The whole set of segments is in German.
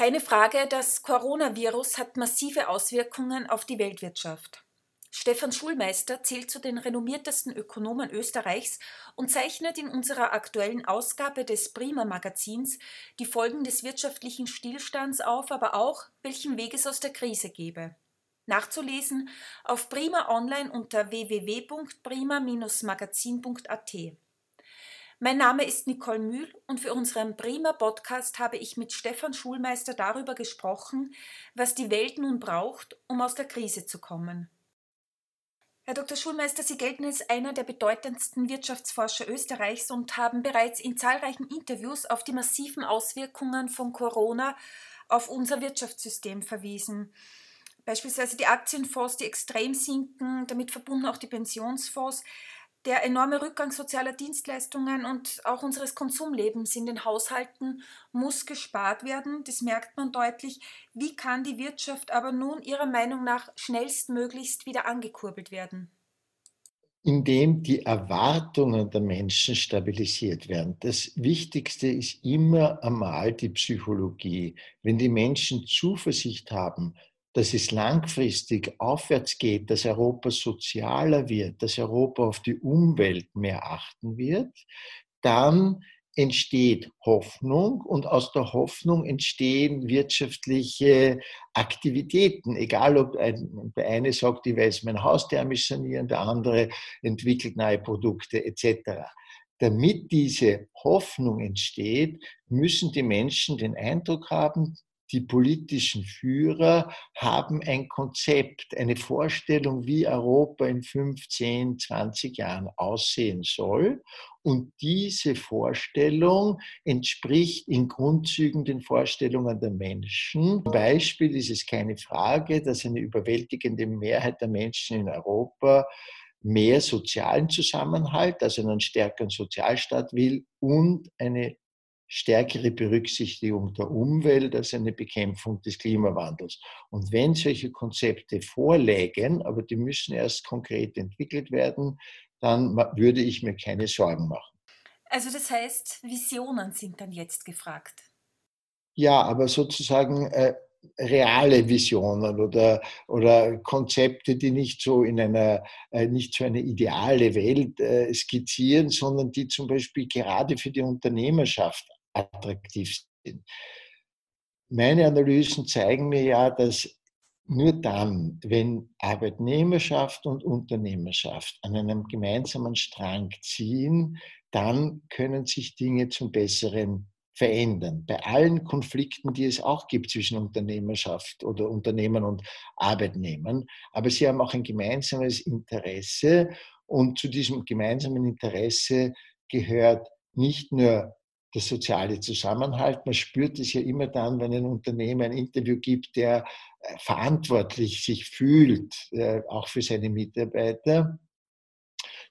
Keine Frage, das Coronavirus hat massive Auswirkungen auf die Weltwirtschaft. Stefan Schulmeister zählt zu den renommiertesten Ökonomen Österreichs und zeichnet in unserer aktuellen Ausgabe des Prima Magazins die Folgen des wirtschaftlichen Stillstands auf, aber auch, welchen Weg es aus der Krise gebe. Nachzulesen auf Prima Online unter www.prima-magazin.at. Mein Name ist Nicole Mühl und für unseren Prima Podcast habe ich mit Stefan Schulmeister darüber gesprochen, was die Welt nun braucht, um aus der Krise zu kommen. Herr Dr. Schulmeister, Sie gelten als einer der bedeutendsten Wirtschaftsforscher Österreichs und haben bereits in zahlreichen Interviews auf die massiven Auswirkungen von Corona auf unser Wirtschaftssystem verwiesen. Beispielsweise die Aktienfonds, die extrem sinken, damit verbunden auch die Pensionsfonds der enorme Rückgang sozialer Dienstleistungen und auch unseres Konsumlebens in den Haushalten muss gespart werden. Das merkt man deutlich. Wie kann die Wirtschaft aber nun Ihrer Meinung nach schnellstmöglichst wieder angekurbelt werden? Indem die Erwartungen der Menschen stabilisiert werden. Das Wichtigste ist immer einmal die Psychologie. Wenn die Menschen Zuversicht haben, dass es langfristig aufwärts geht, dass Europa sozialer wird, dass Europa auf die Umwelt mehr achten wird, dann entsteht Hoffnung und aus der Hoffnung entstehen wirtschaftliche Aktivitäten. Egal, ob ein, der eine sagt, ich weiß mein Haus thermisch sanieren, der andere entwickelt neue Produkte etc. Damit diese Hoffnung entsteht, müssen die Menschen den Eindruck haben, die politischen Führer haben ein Konzept, eine Vorstellung, wie Europa in 15, 20 Jahren aussehen soll. Und diese Vorstellung entspricht in Grundzügen den Vorstellungen der Menschen. Zum Beispiel ist es keine Frage, dass eine überwältigende Mehrheit der Menschen in Europa mehr sozialen Zusammenhalt, also einen stärkeren Sozialstaat will und eine stärkere Berücksichtigung der Umwelt als eine Bekämpfung des Klimawandels. Und wenn solche Konzepte vorlägen, aber die müssen erst konkret entwickelt werden, dann würde ich mir keine Sorgen machen. Also das heißt, Visionen sind dann jetzt gefragt. Ja, aber sozusagen äh, reale Visionen oder, oder Konzepte, die nicht so in einer, äh, nicht so eine ideale Welt äh, skizzieren, sondern die zum Beispiel gerade für die Unternehmerschaft attraktiv sind. Meine Analysen zeigen mir ja, dass nur dann, wenn Arbeitnehmerschaft und Unternehmerschaft an einem gemeinsamen Strang ziehen, dann können sich Dinge zum Besseren verändern. Bei allen Konflikten, die es auch gibt zwischen Unternehmerschaft oder Unternehmern und Arbeitnehmern. Aber sie haben auch ein gemeinsames Interesse und zu diesem gemeinsamen Interesse gehört nicht nur der soziale Zusammenhalt. Man spürt es ja immer dann, wenn ein Unternehmen ein Interview gibt, der äh, verantwortlich sich fühlt, äh, auch für seine Mitarbeiter.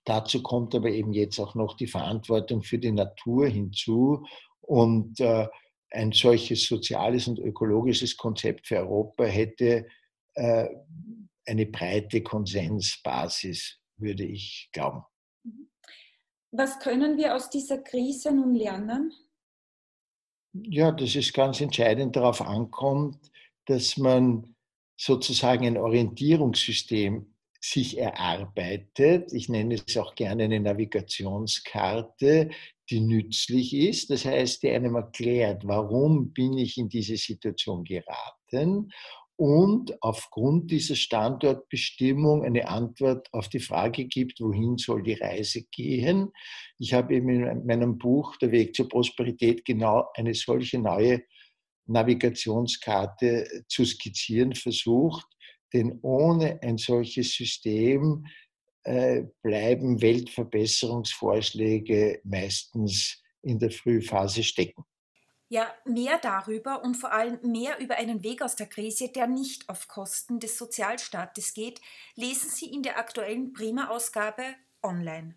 Dazu kommt aber eben jetzt auch noch die Verantwortung für die Natur hinzu. Und äh, ein solches soziales und ökologisches Konzept für Europa hätte eine breite Konsensbasis, würde ich glauben. Was können wir aus dieser Krise nun lernen? Ja, dass es ganz entscheidend darauf ankommt, dass man sozusagen ein Orientierungssystem sich erarbeitet. Ich nenne es auch gerne eine Navigationskarte, die nützlich ist. Das heißt, die einem erklärt, warum bin ich in diese Situation geraten und aufgrund dieser Standortbestimmung eine Antwort auf die Frage gibt, wohin soll die Reise gehen. Ich habe eben in meinem Buch Der Weg zur Prosperität genau eine solche neue Navigationskarte zu skizzieren versucht, denn ohne ein solches System äh, bleiben Weltverbesserungsvorschläge meistens in der Frühphase stecken. Ja, mehr darüber und vor allem mehr über einen Weg aus der Krise, der nicht auf Kosten des Sozialstaates geht, lesen Sie in der aktuellen Prima-Ausgabe online.